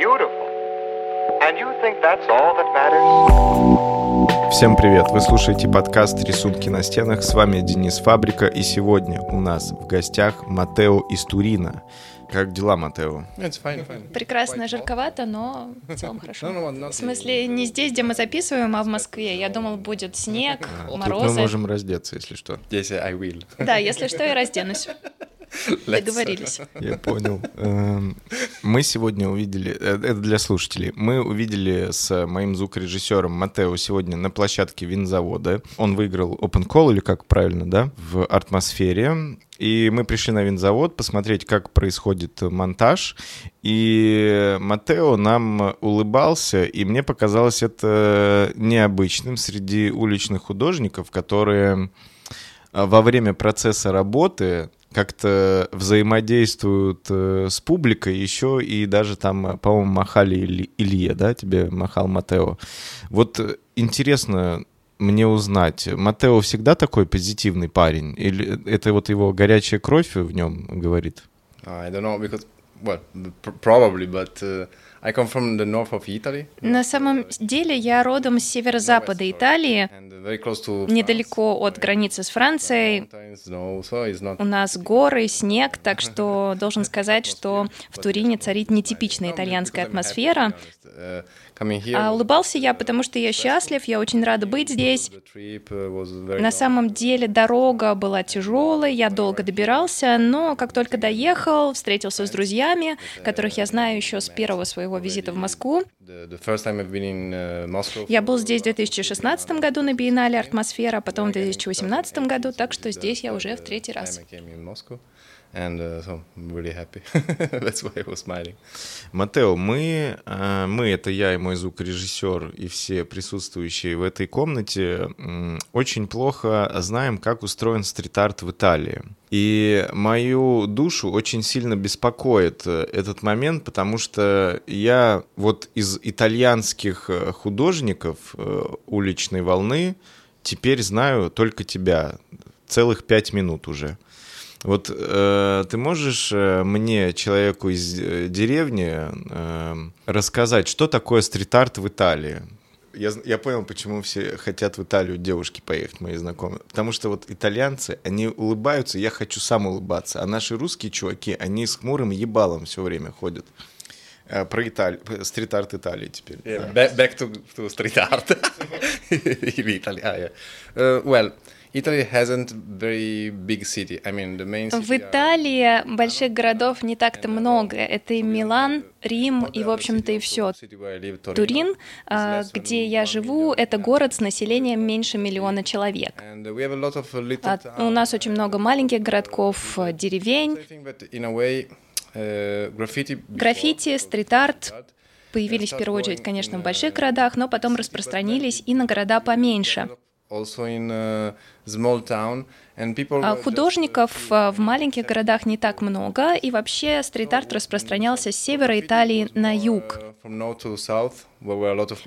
beautiful. And you think that's all that matters? Всем привет! Вы слушаете подкаст «Рисунки на стенах». С вами Денис Фабрика. И сегодня у нас в гостях Матео из Турина. Как дела, Матео? It's fine, fine. Прекрасно, жарковато, но в целом No, хорошо. no, not В смысле, не здесь, где мы записываем, а в Москве. Я думал, будет снег, Тут мы морозы. можем раздеться, если что. Yes, I will. Да, если что, я разденусь. Let's- Договорились. Я понял. Эм, Мы сегодня увидели, э, это для слушателей, мы увидели с моим звукорежиссером Матео сегодня на площадке винзавода. Он выиграл Open Call, или как правильно, да, в атмосфере. И мы пришли на винзавод посмотреть, как происходит монтаж. И Матео нам улыбался, и мне показалось это необычным среди уличных художников, которые а, во время процесса работы как-то взаимодействуют э, с публикой еще и даже там, э, по-моему, махали Или- Илье, да, тебе махал Матео. Вот э, интересно мне узнать, Матео всегда такой позитивный парень? Или это вот его горячая кровь в нем говорит? I don't know because, well, pr- probably, but uh, I come from the north of Italy. На самом деле, я родом с северо-запада Италии, недалеко от границы с Францией. У нас горы, снег, так что должен сказать, что в Турине царит нетипичная итальянская атмосфера. Uh. А улыбался я, потому что я счастлив, я очень рада быть здесь. Uh, На самом деле дорога была тяжелой, я долго добирался, но как только доехал, встретился с друзьями, которых я знаю еще с первого своего визита в Москву. Uh. Я был здесь в 2016 году на биеннале «Артмосфера», а потом в 2018 году, так что здесь я уже в третий раз. And uh, so I'm really happy. That's why I was smiling. Матео, мы, э, мы, это я и мой звукорежиссер, и все присутствующие в этой комнате, очень плохо знаем, как устроен стрит-арт в Италии. И мою душу очень сильно беспокоит э, этот момент, потому что я вот из итальянских э, художников уличной волны теперь знаю только тебя. Целых пять минут уже. Вот э, ты можешь э, мне, человеку из э, деревни, э, рассказать, что такое стрит-арт в Италии? Я, я понял, почему все хотят в Италию девушки поехать, мои знакомые. Потому что вот итальянцы, они улыбаются, я хочу сам улыбаться. А наши русские чуваки, они с хмурым ебалом все время ходят. Э, про Италию, стрит-арт Италии теперь. Yeah, back, back to, street art yeah. Uh, well, Italy hasn't very big city. I mean, the main city В Италии больших городов не так-то много. Это и Милан, Рим и, в общем-то, и все. Турин, а, где я живу, это город с населением меньше миллиона человек. Uh, А. У нас очень много маленьких городков, деревень. Uh, before Граффити, стрит-арт появились в первую очередь, конечно, в больших городах, но потом распространились и на города поменьше. А Художников э, в маленьких городах не так много, и вообще стрит-арт распространялся с севера Италии на юг. uh.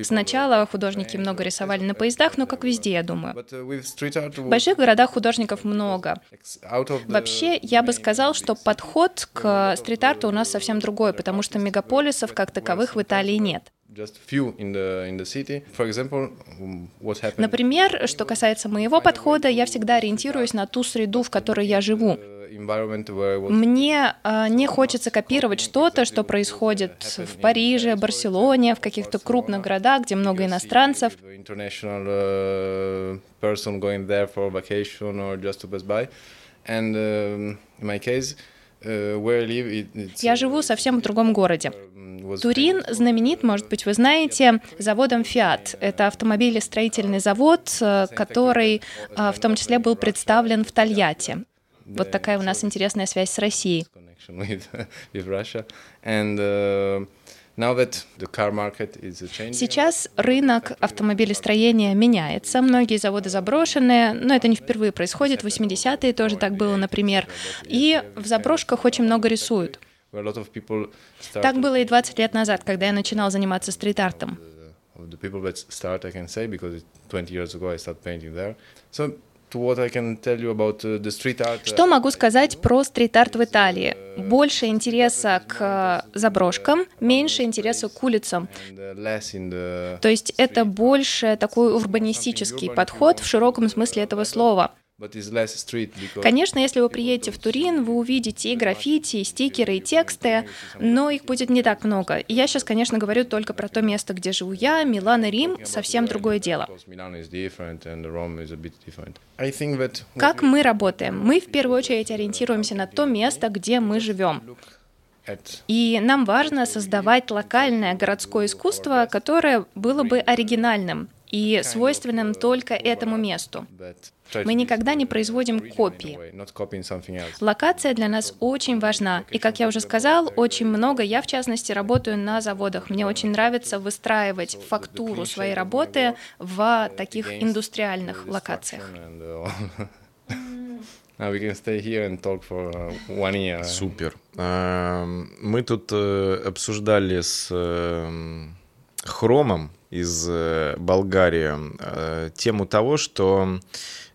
Сначала художники много рисовали на поездах, но как везде, я думаю. Uh, В больших городах художников много. Вообще, я бы сказал, что подход к стрит-арту у нас совсем другой, потому что мегаполисов как таковых в Италии нет. Например, что касается моего подхода, я всегда ориентируюсь на ту среду, в которой я живу. uh, Мне а, не хочется копировать что-то, что происходит в Париже, Барселоне, в каких-то крупных городах, где много иностранцев. uh. And um, in my case, it's, Я живу совсем в другом городе. was Турин знаменит, может быть, вы знаете, заводом Fiat. Это автомобилестроительный завод, э, который а, в том числе был представлен в Тольятти. Вот такая у нас интересная связь с Россией. connection with with Russia. And now that the car market is changing, Сейчас рынок автомобилестроения меняется, многие заводы заброшены, но это не впервые происходит, в 80-е тоже так было, например, и в заброшках очень много рисуют. Так было и 20 лет назад, когда я начинал заниматься стрит-артом. of the people that start, I can say, because it- 20 years ago I started painting there. So uh, uh, Что могу сказать про стрит-арт в Италии? больше интереса к заброшкам, меньше интереса к улицам. uh, То есть это больше такой урбанистический подход в широком смысле этого слова. But it's less street because Конечно, если вы приедете в Турин, вы увидите и граффити, и стикеры, и тексты, но их будет не так много. И я сейчас, конечно, говорю только про то место, где живу я, Милан и Рим, совсем другое дело. Как мы работаем? Мы в первую очередь ориентируемся на то место, где мы живем. И нам важно создавать локальное городское искусство, которое было бы оригинальным и свойственным только этому месту. Мы никогда не производим копии. Локация для нас очень важна. И, как я уже сказал, очень много, я в частности работаю на заводах. Мне очень нравится выстраивать фактуру своей работы в таких индустриальных локациях. Uh, uh. Супер. Эм, Мы тут э, обсуждали с эм, Хромом из э, Болгарии э, тему того, что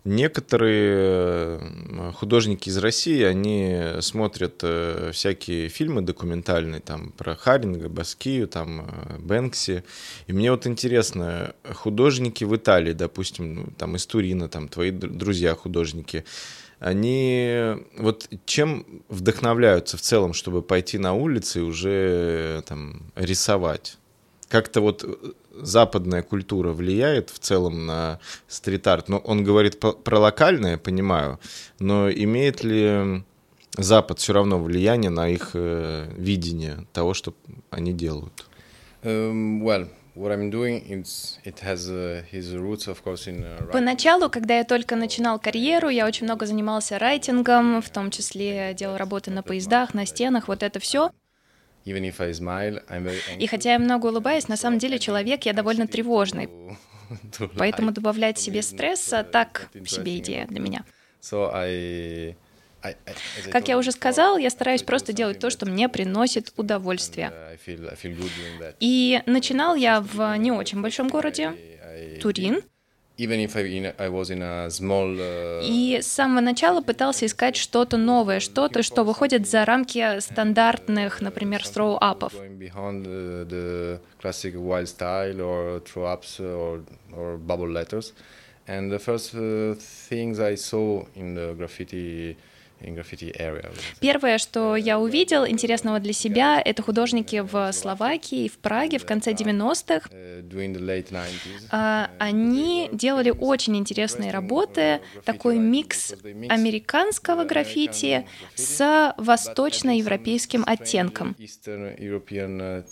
некоторые э, художники из России, они смотрят э, всякие фильмы документальные, там, про Харинга, Баскию, там, э, Бэнкси. И мне вот интересно, художники в Италии, допустим, ну, там, из Турина, там, твои д- друзья художники, они вот чем вдохновляются в целом, чтобы пойти на улицы и уже там рисовать? Как-то вот э, западная культура влияет в целом на стрит-арт? Но он говорит про локальное, понимаю, но имеет ли Запад все равно влияние на их э, видение того, что они делают? Um, well, what I'm doing, has uh, his roots, of course, in writing. Поначалу, когда я только начинал карьеру, я очень много занимался райтингом, в том числе делал работы на поездах, на стенах, вот это все. И хотя я много улыбаюсь, на самом деле человек я довольно тревожный. Поэтому добавлять себе стресса так себе идея для меня. Как я уже сказал, я стараюсь просто делать то, что мне приносит удовольствие. uh, that. И начинал я в не очень большом городе, Турин. Even if I, in, I was in a small uh, и с самого начала пытался искать что-то новое, что-то, что выходит за рамки стандартных, например, throw-апов. going beyond uh, the classic wild style or throw ups or, or bubble letters. And the first uh, things I saw in the graffiti. Первое, что я увидел интересного для себя, это художники в Словакии и в Праге в конце 90-х. Uh, 90s. А, Они делали очень интересные работы, такой микс американского граффити с восточноевропейским оттенком. Uh,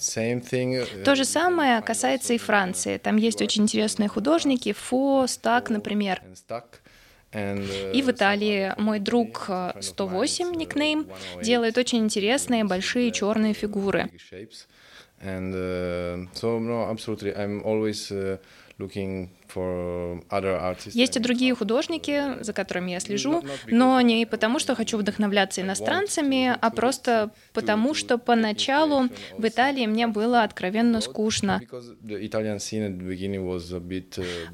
uh, То же самое касается и Франции. Там есть очень интересные художники, Фо, Стак, например. uh, И в Италии мой друг э, 108, никнейм, делает очень интересные большие черные фигуры. And uh, so, no, absolutely. I'm always uh, looking for other artists. Есть и другие художники, за которыми я слежу, но не потому, что хочу вдохновляться иностранцами, а просто потому, что поначалу в Италии мне было откровенно скучно. Uh,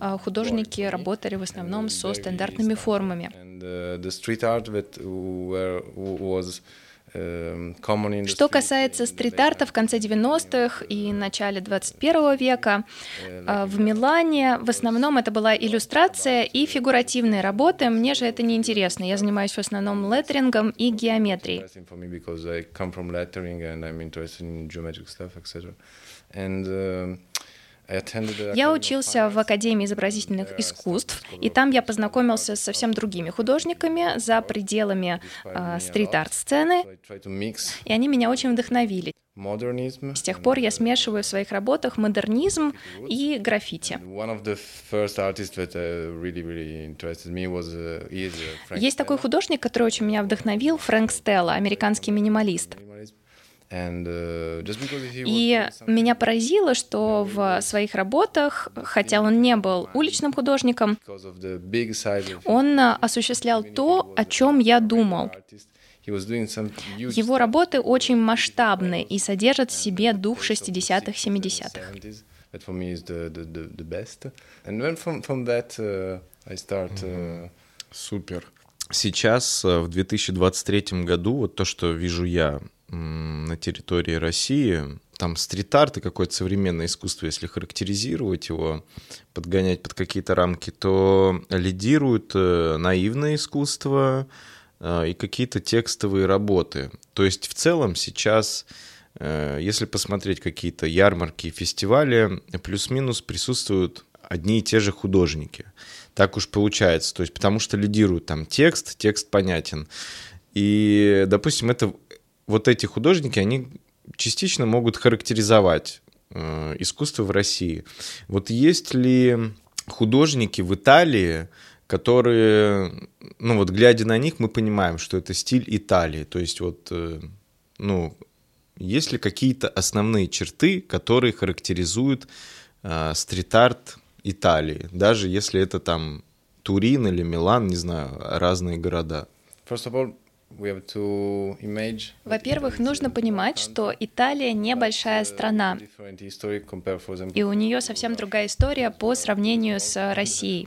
А Художники работали в основном со стандартными формами. Uh, the Что касается стрит-арта в конце 90-х и начале 21 века, а, в Милане в основном это была иллюстрация и фигуративные работы. Мне же это не интересно. Я занимаюсь в основном леттерингом и геометрией. and I'm Я учился в. Академии изобразительных искусств, и там я познакомился с совсем другими художниками за пределами а, стрит-арт-сцены, и они меня очень вдохновили. С тех пор я смешиваю в своих работах модернизм и граффити. Есть такой художник, который очень меня вдохновил, Фрэнк Стелла, американский минималист. И doing something меня поразило, что в своих работах, хотя он не был уличным художником, он а, осуществлял то, о чем я думал. Его работы очень масштабны и содержат в себе дух 60-х, 70-х. 70s. That for me is the, the, the, the best. And then from, from that uh, uh, Супер. сейчас, э, в 2023 году, вот то, что вижу я на территории России, там стрит-арт и какое-то современное искусство, если характеризировать его, подгонять под какие-то рамки, то лидируют э, наивное искусство э, и какие-то текстовые работы. То есть в целом сейчас, если посмотреть какие-то ярмарки, фестивали, плюс-минус присутствуют одни и те же художники. Так уж получается. То есть потому что лидирует там текст, текст понятен. И, допустим, это вот эти художники, они частично могут характеризовать э, искусство в России. Вот есть ли художники в Италии, которые, ну вот глядя на них, мы понимаем, что это стиль Италии. То есть вот, э, ну, есть ли какие-то основные черты, которые характеризуют э, стрит-арт Италии, даже если это там Турин или Милан, не знаю, разные города? Во-первых, нужно понимать, что Италия небольшая страна, и у нее совсем другая история по сравнению с Россией.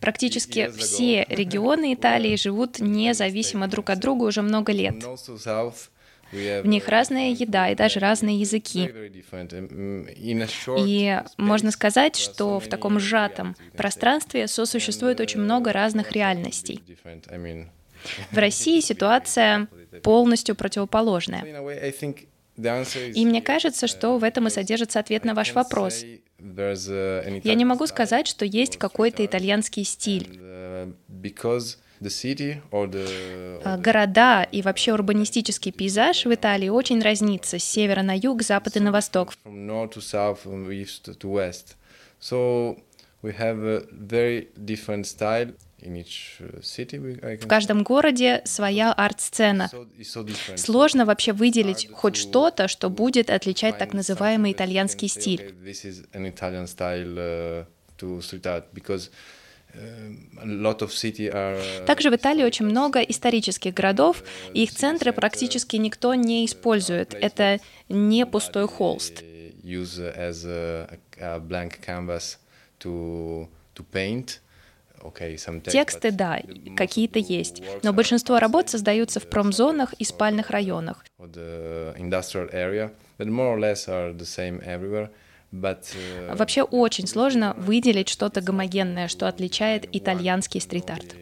Практически все регионы Италии живут независимо друг от друга уже много лет. В них разная еда и даже разные языки. И можно сказать, что в таком сжатом пространстве сосуществует очень много разных реальностей. В России ситуация полностью противоположная. И мне кажется, что в этом и содержится ответ на ваш вопрос. Я не могу сказать, что есть какой-то итальянский стиль. А, города и вообще урбанистический пейзаж в Италии очень разнится с севера на юг, запада на восток. В каждом городе своя арт-сцена. Сложно вообще выделить хоть что-то, что будет отличать так называемый итальянский стиль. Uh, Также в Италии очень много исторических городов, и их центры практически никто не использует. Это не пустой холст. Тексты, да, какие-то есть, но большинство работ создаются в промзонах и спальных районах. Uh, Вообще очень сложно выделить что-то гомогенное, что отличает итальянский стрит-арт.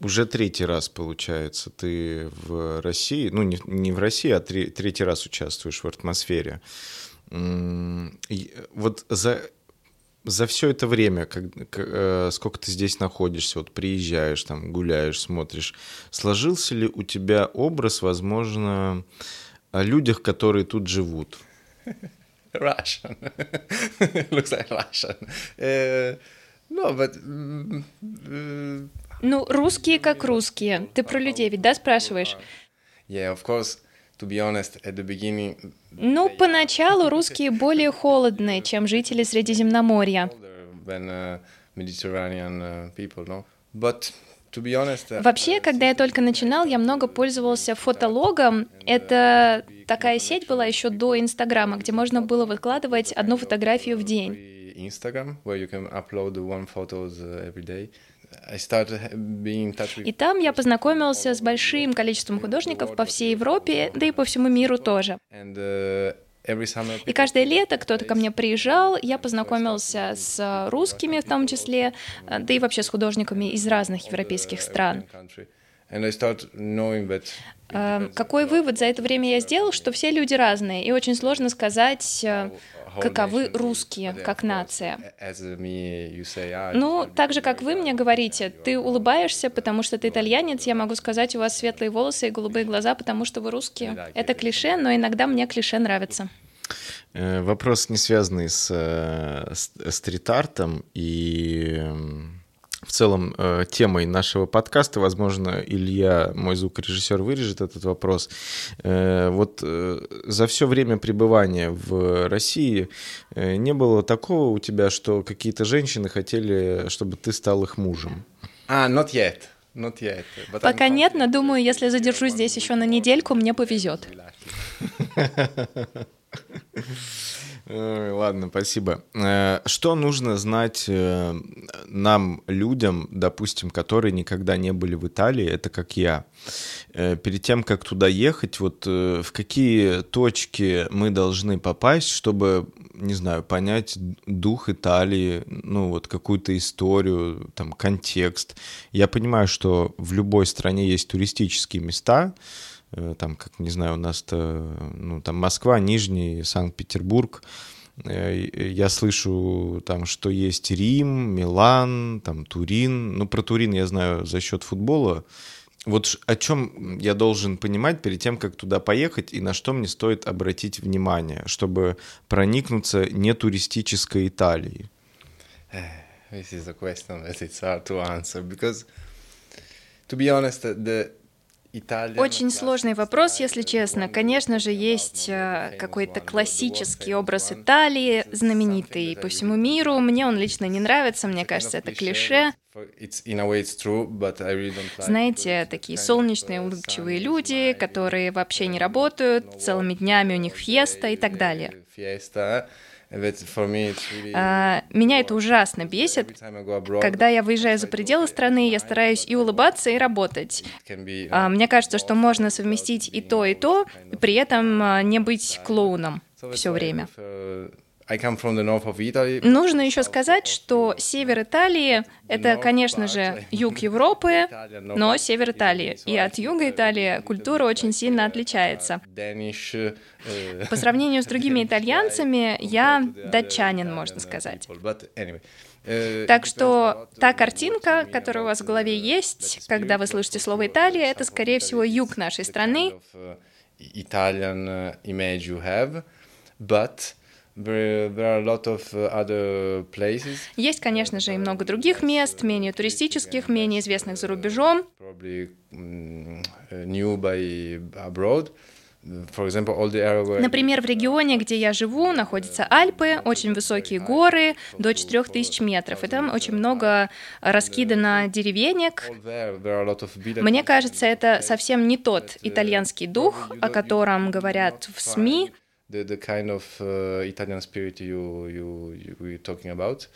Уже третий раз, получается, ты в России, ну не, не в России, а три, третий раз участвуешь в атмосфере. Вот за, за все это время, как, э, сколько ты здесь находишься, вот приезжаешь, там гуляешь, смотришь, сложился ли у тебя образ, возможно, о людях, которые тут живут? Russian. Looks like Russian. Uh, no, but... Uh, ну, русские как русские. Ты про людей ведь, да, спрашиваешь? Yeah, of course. To be honest, at the beginning... Ну, поначалу русские более холодные, чем жители Средиземноморья. Uh, uh, Uh, Вообще, когда я только начинал, я много пользовался фотологом. Это такая сеть была еще до Инстаграма, где можно было выкладывать одну фотографию в день. И там я познакомился с большим количеством художников по всей Европе, да и по всему миру тоже. Uh, и каждое лето кто-то ко мне приезжал, я познакомился с русскими в том числе, да и вообще с художниками из разных европейских стран. Эм, какой вывод за это время я сделал, что все люди разные, и очень сложно сказать, э, каковы русские как нация. Ну, так же, как вы мне говорите, ты улыбаешься, потому что ты итальянец, я могу сказать, у вас светлые волосы и голубые глаза, потому что вы русские. Это клише, но иногда мне клише нравится. Э, вопрос не связанный с, э, стрит-артом и эм, в целом э, темой нашего подкаста. Возможно, Илья, мой звукорежиссер, вырежет этот вопрос. Э, вот э, за все время пребывания в России э, не было такого у тебя, что какие-то женщины хотели, чтобы ты стал их мужем? А, uh, not yet. Not yet. But Пока нет, но думаю, если задержусь здесь еще на недельку, мне повезет. Ладно, спасибо. Э, что нужно знать э, нам, людям, допустим, которые никогда не были в Италии, это как я, э, перед тем, как туда ехать, вот в какие точки мы должны попасть, чтобы, не знаю, понять дух Италии, ну вот какую-то историю, там, контекст. Я понимаю, что в любой стране есть туристические места, там, как, не знаю, у нас-то, ну, там Москва, Нижний, Санкт-Петербург, э, я слышу там, что есть Рим, Милан, там Турин. Ну, про Турин я знаю за счет футбола. Вот о чем я должен понимать перед тем, как туда поехать, и на что мне стоит обратить внимание, чтобы проникнуться нетуристической Италией? This is a question that it's hard to answer because, to be honest, the очень сложный вопрос, если честно. Конечно же, есть э, какой-то классический образ Италии, знаменитый по всему миру. Мне он лично не нравится, мне кажется, это клише. Знаете, такие солнечные, улыбчивые люди, которые вообще не работают, целыми днями у них фьеста и так далее. А, меня это ужасно бесит. Когда я выезжаю за пределы страны, я стараюсь и улыбаться, и работать. А, мне кажется, что можно совместить и то, и то, и при этом а, не быть клоуном все время. Нужно еще сказать, что север Италии — это, конечно же, юг Европы, но север Италии. И от юга Италии культура очень сильно отличается. По сравнению с другими итальянцами, я датчанин, можно сказать. Так что та картинка, которая у вас в голове есть, когда вы слышите слово Италия, это, скорее всего, юг нашей страны. Italian image you have, but Есть, конечно же, и много других мест, менее туристических, менее известных за рубежом. Uh, Например, в регионе, где я живу, находятся Альпы, очень высокие горы, до 4000 метров, и там очень много раскидано деревенек. Мне кажется, это совсем не тот итальянский дух, о котором говорят в СМИ, the, the kind of uh, Italian spirit you, you, you were talking about.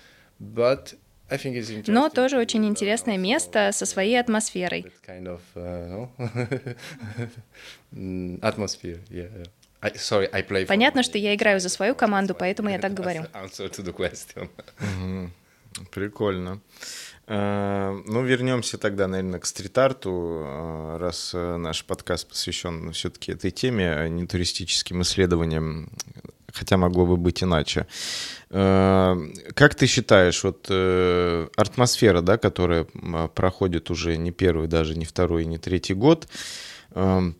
But I think it's interesting. Но тоже очень интересное место со своей атмосферой. Kind of, uh, no? atmosphere, yeah. I, sorry, I play Понятно, что я играю за свою команду, поэтому я так говорю. Answer to the question. Прикольно. Э, ну, вернемся тогда, наверное, к стрит-арту, э, раз э, наш подкаст посвящен все-таки этой теме, а не туристическим исследованиям, хотя могло бы быть иначе. Как ты считаешь, вот атмосфера, да, которая проходит уже не первый, даже не второй, не третий год,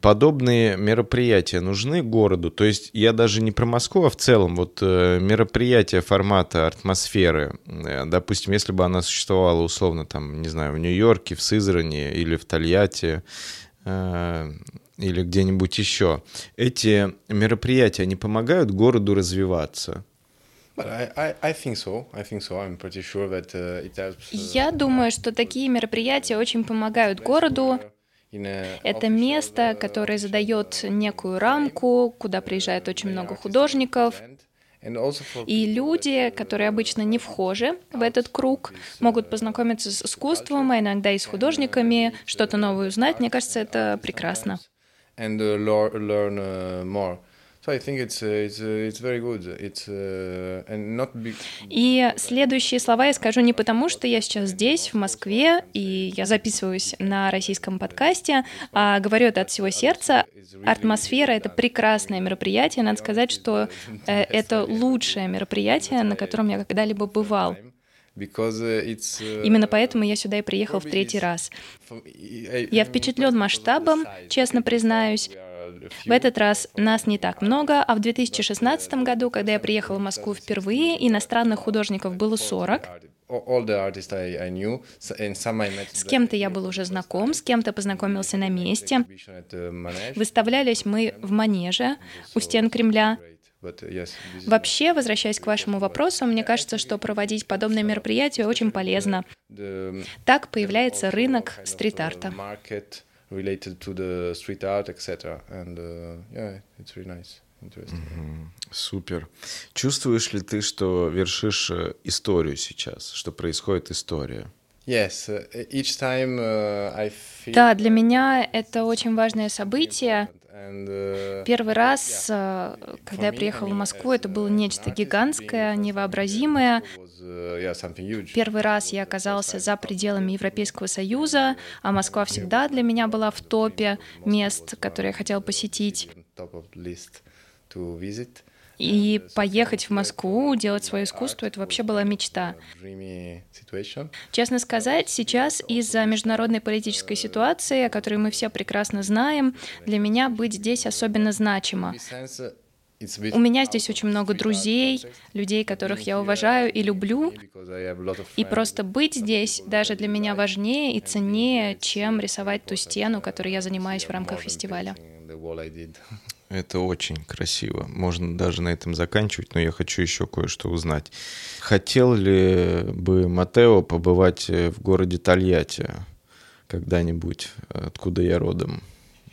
подобные мероприятия нужны городу? То есть я даже не про Москву, а в целом вот э, мероприятия формата атмосферы, э, допустим, если бы она существовала условно там, не знаю, в Нью-Йорке, в Сызрани или в Тольятти, э, или где-нибудь еще. Эти мероприятия, они помогают городу развиваться? Я думаю, что такие мероприятия очень помогают городу это место, которое задает некую рамку, куда приезжает очень много художников. И люди, которые обычно не вхожи в этот круг, могут познакомиться с искусством, а иногда и с художниками, что-то новое узнать. Мне кажется, это прекрасно. И следующие слова я скажу не потому, что я сейчас здесь, в Москве, и я записываюсь на российском подкасте, а говорю это от всего сердца. Атмосфера — это прекрасное мероприятие. Надо сказать, что э, это лучшее мероприятие, на котором я когда-либо бывал. Именно поэтому я сюда и приехал в третий раз. Я впечатлен масштабом, честно признаюсь. В этот раз нас не так много, а в 2016 году, когда я приехала в Москву впервые, иностранных художников было 40. С кем-то я был уже знаком, с кем-то познакомился на месте. Выставлялись мы в Манеже у стен Кремля. Вообще, возвращаясь к вашему вопросу, мне кажется, что проводить подобные мероприятия очень полезно. Так появляется рынок стрит-арта related to the street art, etc. And uh, yeah, it's really nice. interesting. Супер. Чувствуешь ли ты, что вершишь э, историю сейчас, что происходит история? Yes, uh, each time uh, I feel. Да, для меня это очень важное событие. Uh, Первый раз, э, когда я приехала в Москву, это было нечто гигантское, невообразимое. uh. Первый раз я оказался за пределами Европейского Союза, а Москва всегда для меня была в топе мест, которые я хотела посетить. И поехать в Москву, делать свое искусство, это вообще была мечта. Situation. Честно сказать, сейчас из-за международной политической ситуации, о которой мы все прекрасно знаем, для меня быть здесь особенно значимо. Uh, У меня здесь очень много друзей, людей, которых я уважаю и люблю, и просто быть здесь даже для меня важнее и ценнее, чем рисовать ту стену, которой я занимаюсь в рамках фестиваля. The wall I did. Это очень красиво. Можно даже на этом заканчивать, но я хочу еще кое-что узнать. Хотел ли бы Матео побывать э, в городе Тольятти когда-нибудь, откуда я родом?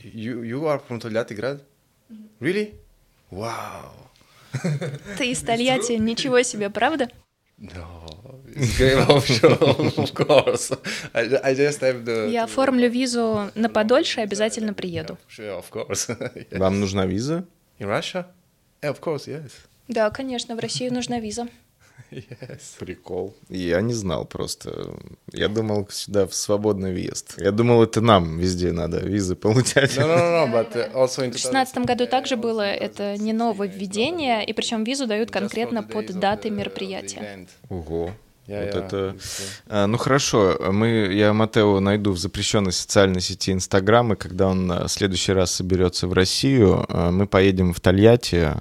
You you are from Togliatti Grad? Really? Wow. Ты из Тольятти, ничего себе, правда? No, it's Game of Show, of course. I, I just have the. Я оформлю визу на подольше и обязательно приеду. Sure, of course. Yes. Вам нужна виза? In Russia? Yeah, of course, yes. Да, конечно, в Россию нужна виза. Yes. Прикол. Я не знал просто. Я думал сюда в свободный въезд. Я думал, это нам везде надо визы получать. No, no, no, but also in В 2016 году также было это не нововведение, и причем визу дают конкретно под даты мероприятия. Ого. Yeah, вот yeah, это... it's, uh, А, ну хорошо, мы, я Матео найду в запрещенной социальной сети Инстаграм, и когда он а, в следующий раз соберется в Россию, а, мы поедем в Тольятти,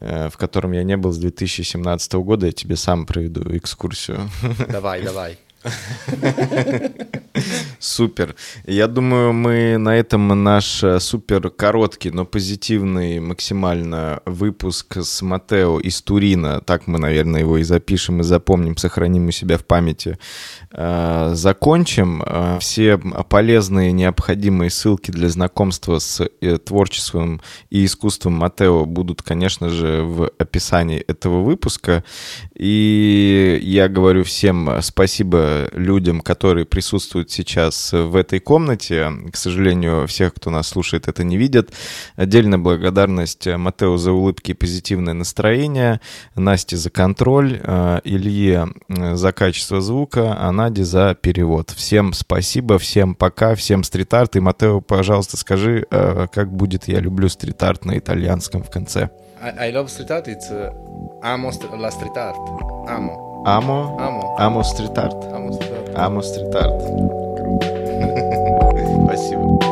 э, в котором я не был с 2017 года, я тебе сам проведу экскурсию. Давай, давай. Супер. Я думаю, мы на этом наш э, супер короткий, но позитивный максимально выпуск с Матео из Турина, так мы, наверное, его и запишем, и запомним, сохраним у себя в памяти, э, закончим. Э, Все полезные, необходимые ссылки для знакомства с творчеством и искусством Матео будут, конечно же, в описании этого выпуска. И я говорю всем спасибо людям, которые присутствуют сейчас в этой комнате. К сожалению, всех, кто нас слушает, это не видят. Отдельная благодарность Матео за улыбки и позитивное настроение, Насте за контроль, э, Илье э, за качество звука, а Наде за перевод. Всем спасибо, всем пока, всем стрит-арт. И, Матео, пожалуйста, скажи, э, как будет «Я люблю стрит-арт» на итальянском в конце. I, I love street art. It's uh, amo la street art. Amo. Амо, Amo. амо стрит-арт. Amo street art. Ама стрит-арт. Спасибо.